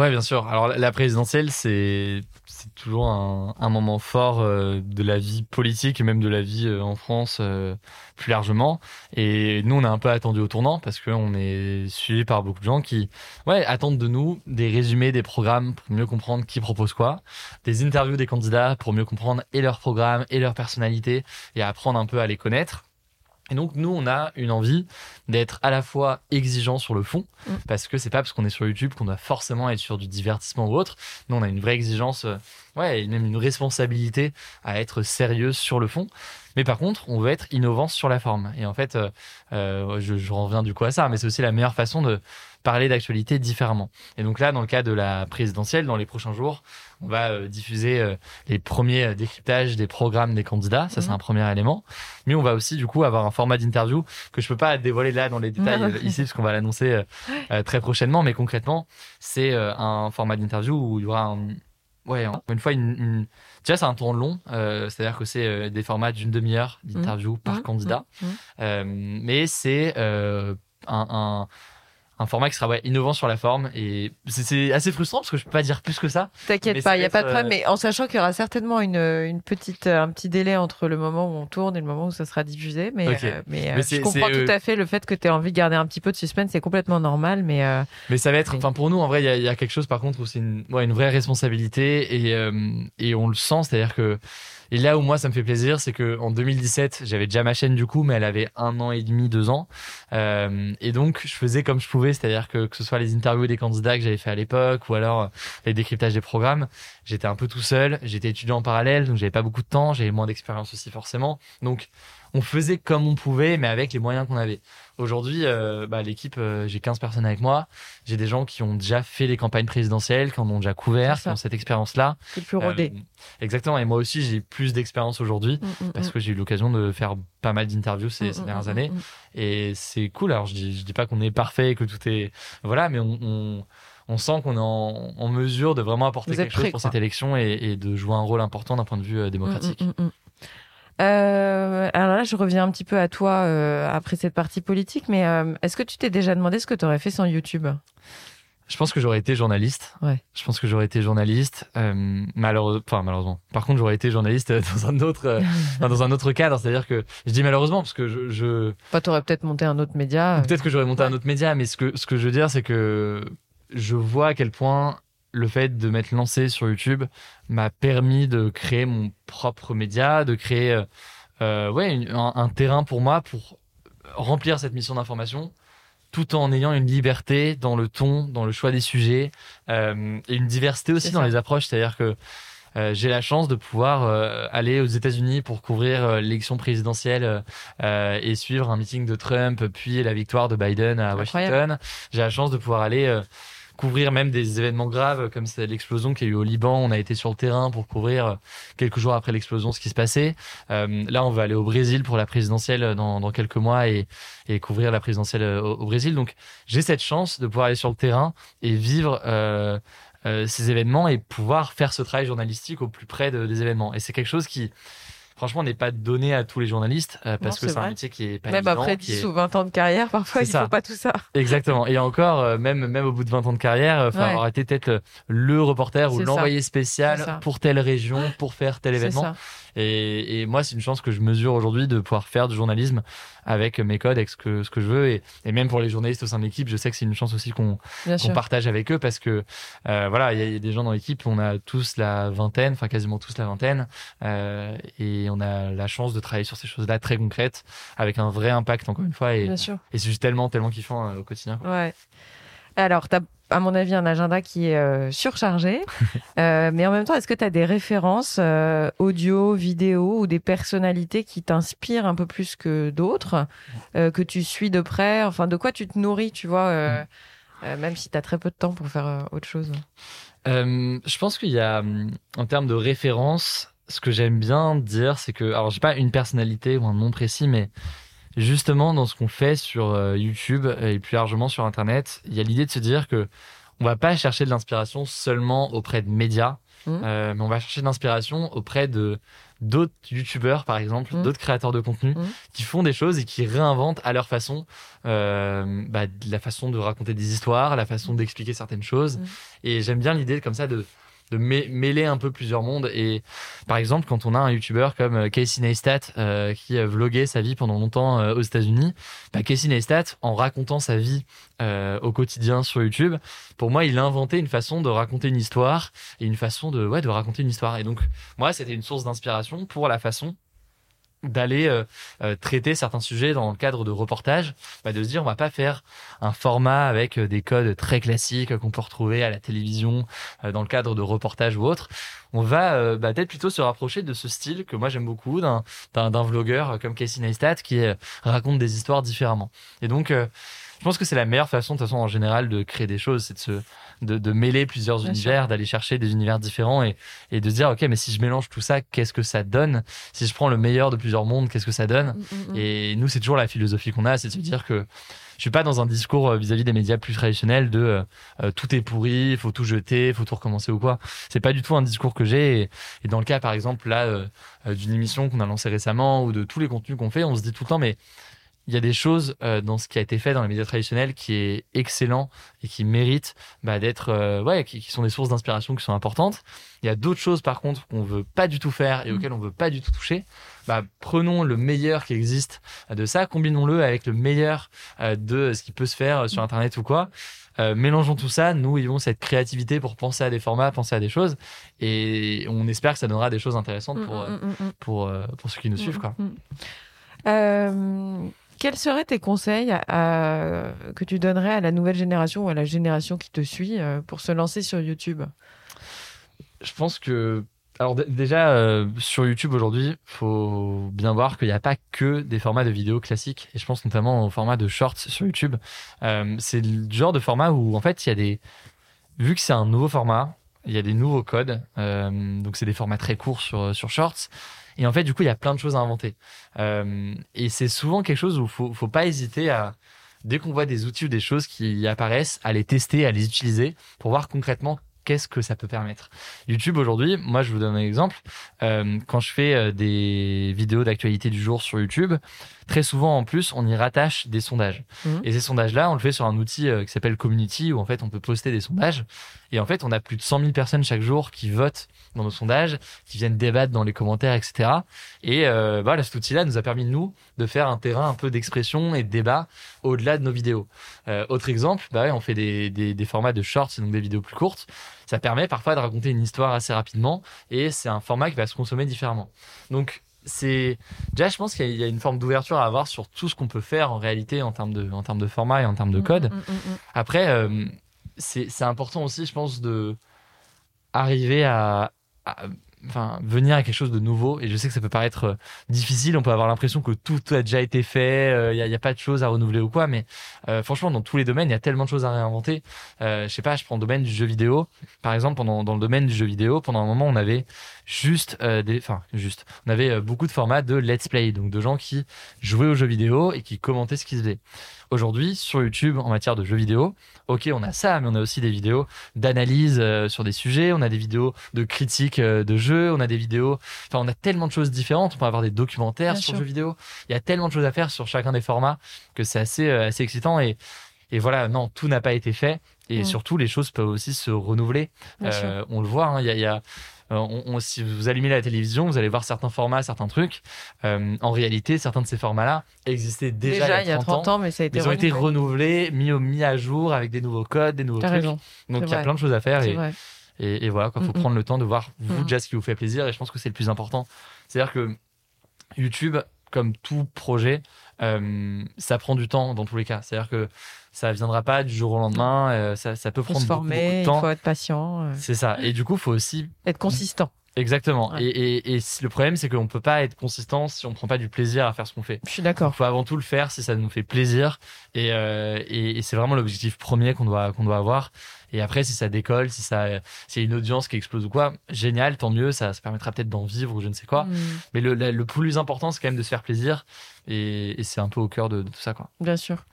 Ouais, bien sûr. Alors la- présidentielle, c'est c'est toujours un, un moment fort euh, de la vie politique et même de la vie euh, en France euh, plus largement. Et nous, on a un peu attendu au tournant parce qu'on est suivi par beaucoup de gens qui, ouais, attendent de nous des résumés des programmes pour mieux comprendre qui propose quoi, des interviews des candidats pour mieux comprendre et leur programme et leur personnalité et apprendre un peu à les connaître. Et donc nous, on a une envie d'être à la fois exigeant sur le fond, Mm. parce que c'est pas parce qu'on est sur YouTube qu'on doit forcément être sur du divertissement ou autre. Nous, on a une vraie exigence, euh, ouais, et même une responsabilité à être sérieuse sur le fond. Mais par contre, on veut être innovant sur la forme. Et en fait, euh, euh, je, je reviens du coup à ça, mais c'est aussi la meilleure façon de parler d'actualité différemment. Et donc là, dans le cas de la présidentielle, dans les prochains jours, on va euh, diffuser euh, les premiers euh, décryptages des programmes des candidats. Ça, c'est Mhm. un premier élément. Mais on va aussi, du coup, avoir un format d'interview que je peux pas dévoiler là dans les détails ici, parce qu'on va l'annoncer très prochainement. Mais concrètement, c'est un format d'interview où il y aura un, ouais, une fois, une, une... vois, c'est un temps long, euh, c'est-à-dire que c'est euh, des formats d'une demi-heure d'interview par Mmh. candidat, Mmh. Euh, mais c'est un, un, un format qui sera ouais, innovant sur la forme et c'est- assez frustrant parce que je peux pas dire plus que ça. T'inquiète pas, il n'y a pas de problème, euh, mais en sachant qu'il y aura certainement une, une petite, euh, un petit délai entre le moment où on tourne et le moment où ça sera diffusé. Mais, euh, mais, Mais je comprends tout à fait le fait que tu aies envie de garder un petit peu de suspense, c'est complètement normal. Mais euh, Mais ça va être, enfin pour nous en vrai, il y a, y quelque chose par contre où c'est une, ouais, une vraie responsabilité et, euh, et on le sent, c'est-à-dire que et là où moi ça me fait plaisir, c'est que en 2017 j'avais déjà ma chaîne du coup, mais elle avait un an et demi, deux ans, Euh, et donc je faisais comme je pouvais, c'est-à-dire que que ce soit les interviews des candidats que j'avais fait à l'époque ou alors euh, les décryptages des programmes, j'étais un peu tout seul, j'étais étudiant en parallèle, donc j'avais pas beaucoup de temps, j'avais moins d'expérience aussi forcément, donc on faisait comme on pouvait, mais avec les moyens qu'on avait. Aujourd'hui, euh, bah, l'équipe, euh, j'ai 15 personnes avec moi. J'ai des gens qui ont déjà fait les campagnes présidentielles, qui en ont déjà couvert, qui ont cette expérience-là. c'est plus rodé. Euh, exactement. Et moi aussi, j'ai plus d'expérience aujourd'hui Mm, mm, parce mm. que j'ai eu l'occasion de faire pas mal d'interviews ces, ces dernières années. Et c'est cool. Alors, je dis, je dis pas qu'on est parfait et que tout est voilà, mais on, on, on sent qu'on est en, en mesure de vraiment apporter Vous quelque chose pour quoi. cette élection et, et de jouer un rôle important d'un point de vue euh, démocratique. Mm, mm, mm. Euh, alors là, je reviens un petit peu à toi euh, après cette partie politique, mais euh, est-ce que tu t'es déjà demandé ce que tu aurais fait sans YouTube? Je pense que j'aurais été journaliste. Ouais. Je pense que j'aurais été journaliste. Malheureusement, enfin malheureusement. Par contre, j'aurais été journaliste (laughs) dans un autre, dans un autre cadre. C'est-à-dire que je dis malheureusement parce que je, je Enfin, t'aurais peut-être monté un autre média. peut-être que j'aurais monté un autre média, mais ce que ce que je veux dire, c'est que je vois à quel point le fait de m'être lancé sur YouTube m'a permis de créer mon propre média, de créer euh, euh, ouais une- un, un terrain pour moi pour remplir cette mission d'information tout en ayant une liberté dans le ton, dans le choix des sujets euh, et une diversité aussi dans les approches. C'est-à-dire que euh, j'ai la chance de pouvoir euh, aller aux États-Unis pour couvrir euh, l'élection présidentielle et suivre un meeting de Trump, puis la victoire de Biden à. Washington. J'ai la chance de pouvoir aller couvrir même des événements graves comme l'explosion qu'il y a eu au Liban. On a été sur le terrain pour couvrir euh, quelques jours après l'explosion ce qui se passait. Euh, là, on va aller au Brésil pour la présidentielle dans, dans quelques mois et, et couvrir la présidentielle euh, au, Brésil. Donc, j'ai cette chance de pouvoir aller sur le terrain et vivre euh, euh, ces événements et pouvoir faire ce travail journalistique au plus près de- des événements. Et c'est quelque chose qui, franchement, n'est pas donné à tous les journalistes euh, parce Non, que c'est un métier qui est pas Même évident, après qui 10 est- ou 20 ans de carrière, (laughs) parfois, C'est il ça. faut pas tout ça. Exactement. Et encore, euh, même même au bout de 20 ans de carrière, il faut Ouais. avoir été peut-être le, reporter ou l'envoyé spécial pour telle région, pour faire tel événement. Et, et moi, c'est une chance que je mesure aujourd'hui de pouvoir faire du journalisme avec mes codes, avec ce que, ce que je veux. Et, et même pour les journalistes au sein de l'équipe, je sais que c'est une chance aussi qu'on sûr. partage avec eux parce que euh, voilà, il y, a- il y a des gens dans l'équipe, on a tous la vingtaine, enfin quasiment tous la vingtaine, et on a la chance de travailler sur ces choses-là très concrètes avec un vrai impact encore une fois. Et, c'est juste tellement, tellement kiffant euh, au quotidien. quoi. Ouais. Alors, tu as, à mon avis, un agenda qui est euh, surchargé. (laughs) Euh, mais en même temps, est-ce que tu as des références euh, audio, vidéo ou des personnalités qui t'inspirent un peu plus que d'autres, que tu suis de près? Enfin, de quoi tu te nourris, tu vois euh, même si tu as très peu de temps pour faire autre chose? Je pense qu'il y a, hum, en termes de référence, ce que j'aime bien dire, c'est que, alors j'ai pas une personnalité ou un nom précis, mais justement dans ce qu'on fait sur euh, YouTube et plus largement sur Internet, il y a l'idée de se dire que on va pas chercher de l'inspiration seulement auprès de médias, Mhm. euh, mais on va chercher de l'inspiration auprès de d'autres youtubeurs par exemple, Mhm. d'autres créateurs de contenu Mhm. qui font des choses et qui réinventent à leur façon euh, bah, la façon de raconter des histoires, la façon d'expliquer certaines choses. Et j'aime bien l'idée comme ça de de mê- mêler un peu plusieurs mondes. Et par exemple quand on a un youtubeur comme euh, Casey Neistat euh, qui a vlogué sa vie pendant longtemps euh, aux États-Unis bah, Casey Neistat en racontant sa vie euh, au quotidien sur YouTube pour moi il a inventé une façon de raconter une histoire et une façon de ouais de raconter une histoire. Et donc moi c'était une source d'inspiration pour la façon d'aller euh, euh, traiter certains sujets dans le cadre de reportages, bah, de se dire on va pas faire un format avec euh, des codes très classiques qu'on peut retrouver à la télévision euh, dans le cadre de reportages ou autre. On va euh, bah, peut-être plutôt se rapprocher de ce style que moi j'aime beaucoup d'un d'un vlogueur comme Casey Neistat qui euh, raconte des histoires différemment. Et donc je pense que c'est la meilleure façon, de toute façon, en général, de créer des choses, c'est de se, de, de mêler plusieurs Bien univers, d'aller chercher des univers différents et, et de se dire, ok, mais si je mélange tout ça, qu'est-ce que ça donne? Si je prends le meilleur de plusieurs mondes, qu'est-ce que ça donne? Mm, mm, mm. Et nous, c'est toujours la philosophie qu'on a, c'est de se dire que je suis pas dans un discours euh, vis-à-vis des médias plus traditionnels de euh, euh, tout est pourri, faut tout jeter, faut tout recommencer ou quoi. C'est pas du tout un discours que j'ai. Et, et dans le cas, par exemple, là, euh, d'une émission qu'on a lancée récemment ou de tous les contenus qu'on fait, on se dit tout le temps, mais il y a des choses euh, dans ce qui a été fait dans les médias traditionnels qui est excellent et qui mérite bah, d'être euh, ouais qui, qui sont des sources d'inspiration qui sont importantes il y a d'autres choses par contre qu'on veut pas du tout faire et Mm. auxquelles on veut pas du tout toucher bah, prenons le meilleur qui existe euh, de ça combinons-le avec le meilleur euh, de ce qui peut se faire sur internet ou quoi Euh, mélangeons tout ça, nous ayons cette créativité pour penser à des formats, penser à des choses, et on espère que ça donnera des choses intéressantes pour, Mm, mm, mm, mm. pour, euh, pour ceux qui nous suivent. Quoi. Mm, mm. Euh, quels seraient tes conseils que tu donnerais à la nouvelle génération ou à la génération qui te suit euh, pour se lancer sur YouTube? Je pense que alors déjà euh, sur YouTube aujourd'hui, faut bien voir qu'il n'y a pas que des formats de vidéos classiques et je pense notamment au format de shorts sur YouTube. Euh, c'est le genre de format où en fait il y a des vu que c'est un nouveau format, il y a des nouveaux codes. donc c'est des formats très courts sur sur shorts. Et en fait, du coup, il y a plein de choses à inventer. Euh, et c'est souvent quelque chose où faut, faut pas hésiter à, dès qu'on voit des outils ou des choses qui apparaissent, à les tester, à les utiliser pour voir concrètement qu'est-ce que ça peut permettre. YouTube aujourd'hui, moi je vous donne un exemple. Euh, quand je fais euh, des vidéos d'actualité du jour sur YouTube, très souvent en plus on y rattache des sondages. Mhm. Et ces sondages-là, on le fait sur un outil euh, qui s'appelle Community où en fait on peut poster des sondages. Et en fait on a plus de 100 000 personnes chaque jour qui votent dans nos sondages, qui viennent débattre dans les commentaires, etc. Et euh, voilà, cet outil-là nous a permis nous de faire un terrain un peu d'expression et de débat au-delà de nos vidéos. Euh, autre exemple, bah ouais, on fait des, des, des formats de shorts, donc des vidéos plus courtes. Ça permet parfois de raconter une histoire assez rapidement et c'est un format qui va se consommer différemment. Donc c'est déjà, je pense qu'il y a- une forme d'ouverture à avoir sur tout ce qu'on peut faire en réalité en termes de, en termes de format et en termes de code. Mm, mm, mm, Après, euh, c'est c'est important aussi, je pense, de arriver à, à- enfin, venir à quelque chose de nouveau. Et je sais que ça peut paraître euh, difficile. On peut avoir l'impression que tout a déjà été fait. Il n'y a, y a pas de choses à renouveler ou quoi. Mais euh, franchement, dans tous les domaines, il y a tellement de choses à réinventer. Euh, je sais pas, je prends le domaine du jeu vidéo. Par exemple, pendant, dans le domaine du jeu vidéo, pendant un moment, on avait juste euh, des, enfin, juste, on avait euh, beaucoup de formats de let's play. Donc, de gens qui jouaient aux jeux vidéo et qui commentaient ce qui se faisait. Aujourd'hui, sur YouTube, en matière de jeux vidéo, ok, on a ça, mais on a aussi des vidéos d'analyse euh, sur des sujets, on a des vidéos de critique de jeux, on a des vidéos, enfin, on a tellement de choses différentes. On peut avoir des documentaires Bien sur sûr. jeux vidéo. Il y a tellement de choses à faire sur chacun des formats que c'est assez, assez excitant et et voilà, non, tout n'a pas été fait. Et surtout, les choses peuvent aussi se renouveler. Euh, on le voit, hein, il y a, il y a- on- on- si vous allumez la télévision, vous allez voir certains formats, certains trucs. Euh, en réalité, certains de ces formats-là existaient déjà, Déjà, il y a 30 ans, mais ça a été ils ont été renouvelé. renouvelés, mis, au, mis à jour avec des nouveaux codes, des nouveaux trucs. raison, Donc il y a plein de choses à faire et, et voilà, il faut Mm, mm. prendre le temps de voir vous Mm. déjà ce qui vous fait plaisir et je pense que c'est le plus important. C'est-à-dire que YouTube, comme tout projet, euh, ça prend du temps dans tous les cas. C'est-à-dire que ça viendra pas du jour au lendemain, euh, ça, ça peut Il prendre beaucoup, de il temps. faut être patient, euh, C'est ça. Et du coup, faut aussi être consistant. exactement. Ouais. Et, et, et le problème, c'est qu'on peut pas être consistant si on prend pas du plaisir à faire ce qu'on fait. Je suis Il d'accord. faut avant tout le faire si ça nous fait plaisir. Et, euh, et, c'est vraiment l'objectif premier qu'on doit, qu'on doit avoir. Et après, si ça décolle, si ça, y a une audience qui explose ou quoi, génial, tant mieux. Ça, ça permettra peut-être d'en vivre ou je ne sais quoi. Mm, Mais le, le, le plus important, c'est quand même de se faire plaisir. Et, et c'est un peu au cœur de, de tout ça, quoi. bien sûr.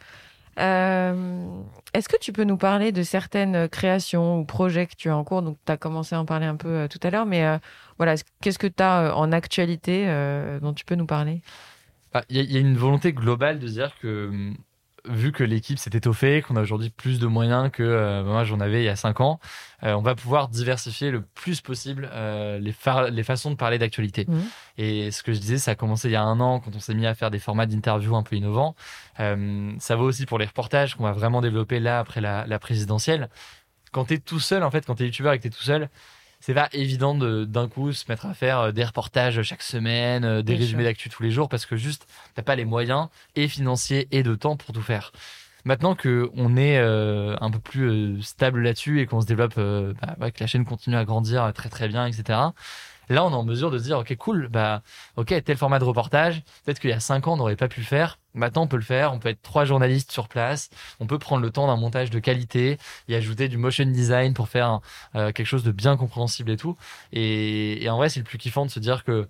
Euh, Est-ce que tu peux nous parler de certaines créations ou projets que tu as en cours? Donc, tu as commencé à en parler un peu euh, tout à l'heure, mais euh, voilà, est-ce- qu'est-ce que tu as en actualité dont tu peux nous parler? Ah, Il y, a- une volonté globale de dire que, hum, vu que l'équipe s'est étoffée, qu'on a aujourd'hui plus de moyens que euh, moi j'en avais il y a cinq ans, euh, on va pouvoir diversifier le plus possible euh, les, fa- les façons de parler d'actualité. Mhm. Et ce que je disais, ça a commencé il y a un an quand on s'est mis à faire des formats d'interview un peu innovants. Ça vaut aussi pour les reportages qu'on va vraiment développer là après la, la présidentielle. Quand t'es tout seul, en fait, quand t'es youtubeur et que t'es tout seul, c'est pas évident de d'un coup se mettre à faire euh, des reportages chaque semaine, euh, des Bien résumés d'actu tous les jours parce que juste t'as pas les moyens et financiers et de temps pour tout faire. Maintenant que on est euh, un peu plus euh, stable là-dessus et qu'on se développe, euh, bah, ouais, que la chaîne continue à grandir très très bien, etc. Là, on est en mesure de se dire, ok, cool, bah, ok, tel format de reportage, peut-être qu'il y a cinq ans, on n'aurait pas pu le faire. Maintenant, on peut le faire. On peut être trois journalistes sur place. On peut prendre le temps d'un montage de qualité et ajouter du motion design pour faire euh, quelque chose de bien compréhensible et tout. Et, et en vrai, c'est le plus kiffant de se dire que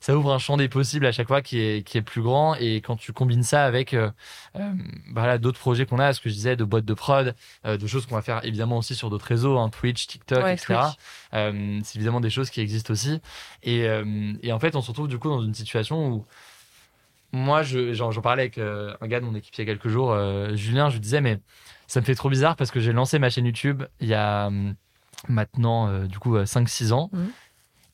ça ouvre un champ des possibles à chaque fois qui est, qui est plus grand. Et quand tu combines ça avec euh, euh, voilà, d'autres projets qu'on a, ce que je disais, de boîtes de prod, euh, de choses qu'on va faire évidemment aussi sur d'autres réseaux, hein, Twitch, TikTok, Ouais, etc. C'est évidemment des choses qui existent aussi. Et, et en fait, on se retrouve du coup dans une situation où moi, je- j'en parlais avec un gars de mon équipe il y a quelques jours, Julien, je lui disais, mais ça me fait trop bizarre parce que j'ai lancé ma chaîne YouTube il y a hum, maintenant, du coup, 5-6 ans. Mhm.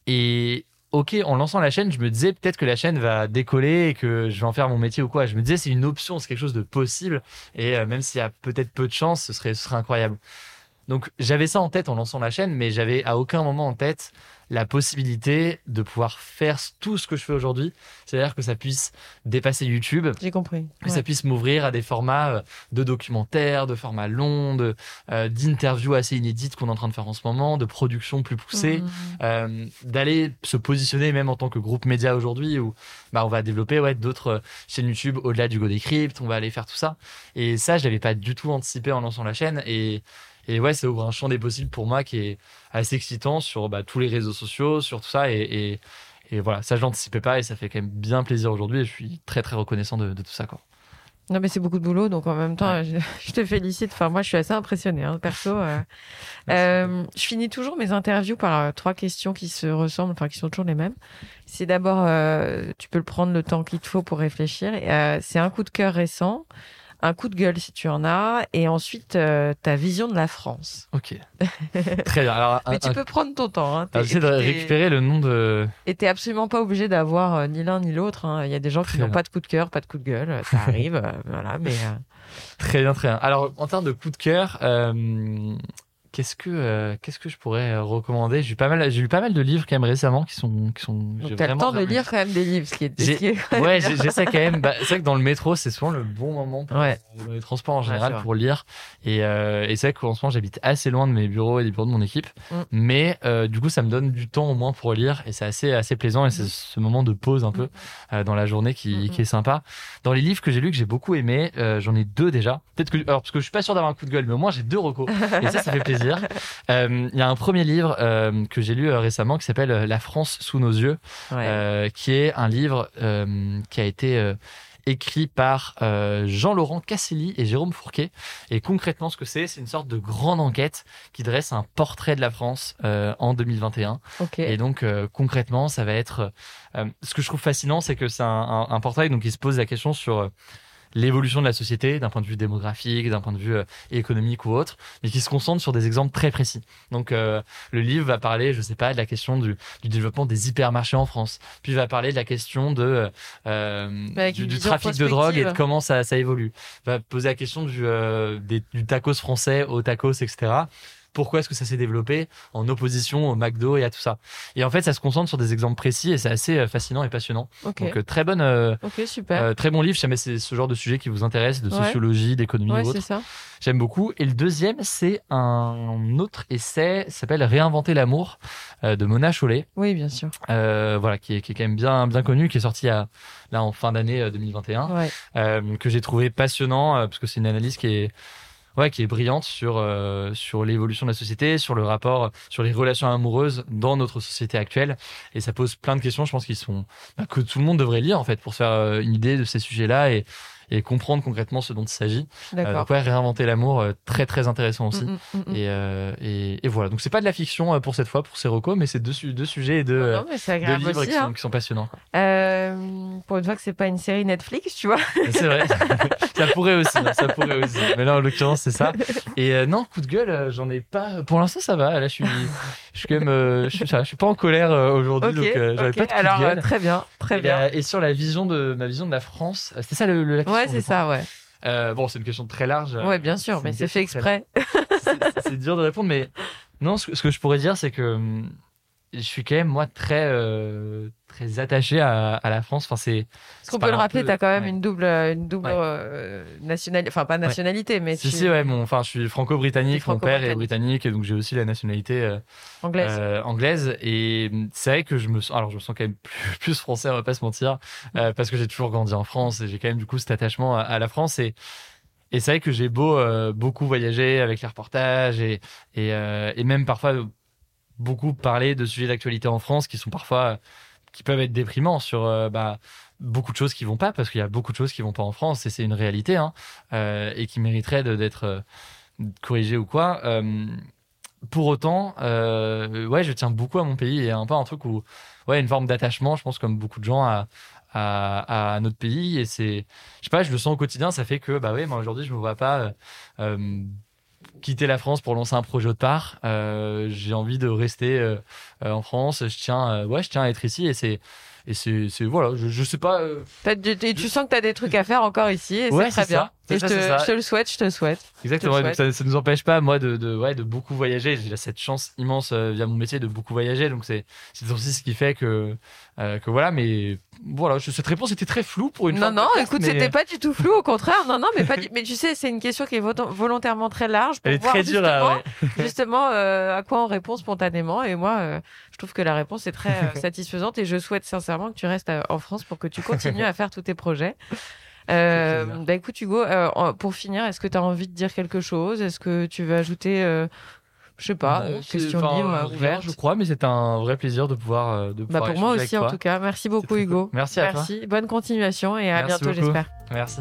Et ok, en lançant la chaîne, je me disais peut-être que la chaîne va décoller et que je vais en faire mon métier ou quoi. Je me disais, c'est une option, c'est quelque chose de possible. Et euh, même s'il y a peut-être peu de chance, ce serait, ce serait incroyable. Donc j'avais ça en tête en lançant la chaîne, mais j'avais à aucun moment en tête la possibilité de pouvoir faire tout ce que je fais aujourd'hui. C'est-à-dire que ça puisse dépasser YouTube, J'ai compris. que ça puisse m'ouvrir à des formats euh, de documentaires, de formats longs, de, euh, d'interviews assez inédites qu'on est en train de faire en ce moment, de productions plus poussées, Mhm. euh, d'aller se positionner même en tant que groupe média aujourd'hui où bah, on va développer ouais, d'autres chaînes YouTube au-delà du Go Decrypt, on va aller faire tout ça. Et ça, je l'avais pas du tout anticipé en lançant la chaîne. Et, et ouais, ça ouvre un champ des possibles pour moi qui est assez excitant sur bah, tous les réseaux sociaux, sur tout ça. Et, et, et voilà, ça, je l'anticipais pas et ça fait quand même bien plaisir aujourd'hui. Et je suis très, très reconnaissant de, de tout ça. Quoi. Non, mais c'est beaucoup de boulot, donc en même temps, je, je te félicite. Enfin, moi, je suis assez impressionnée, hein, perso. euh. (laughs) Euh, je finis toujours mes interviews par euh, trois questions qui se ressemblent, enfin, qui sont toujours les mêmes. C'est d'abord, tu peux le prendre le temps qu'il te faut pour réfléchir. C'est un coup de cœur récent, un coup de gueule si tu en as, et ensuite euh, ta vision de la France. Ok. très bien. Alors, (laughs) un- Mais tu un- peux prendre ton temps. Hein, j'essaie de récupérer le nom de. Et t'es absolument pas obligé d'avoir euh, ni l'un ni l'autre. hein. Il y a des gens qui n'ont pas de coup de cœur, pas de coup de gueule. (laughs) Ça arrive, euh, voilà. Mais Très bien, très bien. Alors, en termes de coup de cœur, qu'est-ce que euh, qu'est-ce que je pourrais euh, recommander? J'ai eu pas mal, j'ai lu pas mal de livres quand même récemment qui sont qui sont. donc t'as le temps de lire quand même des livres, ce qui est. ce qui est- Ouais, j'ai- j'essaie quand même. (laughs) Bah, c'est vrai que dans le métro, c'est souvent le bon moment pour, Ouais. dans les transports en général pour lire. Et, euh, et c'est vrai qu'en ce moment, j'habite assez loin de mes bureaux et des bureaux de mon équipe. Mm. Mais euh, du coup, ça me donne du temps au moins pour lire et c'est assez assez plaisant. Et c'est ce moment de pause un peu euh, dans la journée qui, Mm, qui est sympa. Dans les livres que j'ai lus que j'ai beaucoup aimé, j'en ai deux déjà. Peut-être que alors parce que je suis pas sûr d'avoir un coup de gueule, mais au moins j'ai deux recos. et ça, ça fait plaisir. (laughs) Euh, Il y a un premier livre euh, que j'ai lu euh, récemment qui s'appelle La France sous nos yeux, Ouais. qui est un livre qui a été écrit par euh, Jean-Laurent Casselli et Jérôme Fourquet. Et concrètement, ce que c'est, c'est une sorte de grande enquête qui dresse un portrait de la France euh, en 2021. ok. Et donc euh, concrètement, ça va être ce que je trouve fascinant, c'est que c'est un, un, un portrait donc il se pose la question sur l'évolution de la société d'un point de vue démographique, d'un point de vue euh, économique ou autre, mais qui se concentre sur des exemples très précis. Donc euh, le livre va parler, je sais pas, de la question du, du développement des hypermarchés en France, puis il va parler de la question de euh, Avec du, trafic de drogue et de comment ça, ça évolue. Va poser la question du, euh, des- du tacos français au tacos, etc. Pourquoi est-ce que ça s'est développé en opposition au McDo et à tout ça Et en fait, ça se concentre sur des exemples précis et c'est assez euh, fascinant et passionnant. Donc euh, très bonne, euh, super. euh, très bon livre. Si jamais c'est ce genre de sujet qui vous intéresse, de Ouais. sociologie, d'économie ouais, ou c'est autre, ça. j'aime beaucoup. Et le deuxième, c'est un autre essai, s'appelle Réinventer l'amour euh, de Mona Chollet, Oui, bien sûr. voilà, qui est, qui est quand même bien, bien connu, qui est sorti à, là en fin d'année euh, 2021 Ouais. que j'ai trouvé passionnant parce que c'est une analyse qui est ouais qui est brillante sur euh, sur l'évolution de la société, sur le rapport, sur les relations amoureuses dans notre société actuelle et ça pose plein de questions. Je pense qu'ils sont bah, que tout le monde devrait lire en fait pour se faire euh, une idée de ces sujets-là et et comprendre concrètement ce dont il s'agit. Euh, D'accord. donc ouais, réinventer l'amour, euh, très très intéressant aussi. Mm, mm, mm. Et, euh, et, et voilà. Donc c'est pas de la fiction pour cette fois pour ces recos, mais c'est deux, deux sujets et deux, Non, deux livres aussi. qui, sont, hein. qui sont passionnants. pour une fois que c'est pas une série Netflix, tu vois. C'est vrai. (laughs) ça pourrait aussi. hein, Ça pourrait aussi. Mais là, en l'occurrence, c'est ça. Et non, coup de gueule, j'en ai pas. Pour l'instant, ça va. Là, je suis, je suis quand même, je suis, je pas en colère aujourd'hui, donc j'avais ok. pas de coup Alors de gueule. très bien, très et, bien. et sur la vision de ma vision de la France, c'était ça le, le- la question. Ouais, c'est ça, ouais. Euh, bon, c'est une question très large. Ouais, bien sûr, mais c'est fait exprès. c'est dur de répondre, mais non, ce, que- ce que je pourrais dire, c'est que hum, je suis quand même moi très euh, très attaché à, à, la France. Enfin, c'est. Est-ce qu'on peut le rappeler, tu as quand même une double une double euh, nationalité, enfin pas nationalité, mais si si ouais, mon, enfin je suis franco-britannique, mon père est britannique, et donc j'ai aussi la nationalité euh, anglaise. anglaise, et c'est vrai que je me sens, alors je me sens quand même plus, (laughs) plus français, on va pas se mentir, parce que j'ai toujours grandi en France et j'ai quand même du coup cet attachement à, à la France et et c'est vrai que j'ai beau beaucoup voyager avec les reportages et et, et même parfois beaucoup parler de sujets d'actualité en France qui sont parfois qui peuvent être déprimants sur euh, bah, beaucoup de choses qui vont pas parce qu'il y a beaucoup de choses qui vont pas en France et c'est une réalité hein, euh, et qui mériteraient d'être euh, corrigées ou quoi. pour autant, ouais, je tiens beaucoup à mon pays et un peu un truc où ouais une forme d'attachement, je pense comme beaucoup de gens à, à, à notre pays et c'est je sais pas je le sens au quotidien ça fait que bah ouais moi aujourd'hui je me vois pas quitter la France pour lancer un projet autre part. Euh, j'ai envie de rester euh, euh, en France. Je tiens, ouais, je tiens à être ici et c'est et c'est voilà je, je sais pas tu, sens que tu as des trucs à faire encore ici et c'est très bien et je, te, je, te, le souhaite je te le souhaite exactement ça, ça nous empêche pas moi de, de ouais de beaucoup voyager j'ai cette chance immense via mon métier de beaucoup voyager donc c'est aussi ce qui fait que que voilà mais voilà, cette réponse était très floue pour une Non, non, écoute, c'était pas du tout flou, au (laughs) contraire. Non, non, mais pas Mais tu sais, c'est une question qui est volontairement très large pour voir très justement, (laughs) justement euh, à quoi on répond spontanément. Et moi, euh, je trouve que la réponse est très euh, (laughs) satisfaisante et je souhaite sincèrement que tu restes en France pour que tu continues à faire tous tes projets. Euh, bah écoute Hugo, pour finir, est-ce que tu as envie de dire quelque chose? Est-ce que tu veux ajouter je sais pas, question libre, ouverte? Je crois, mais c'est un vrai plaisir de pouvoir. Euh, bah pour moi aussi, en tout cas. Merci beaucoup, Hugo. Merci à Merci. Bonne continuation et à bientôt, j'espère. Merci.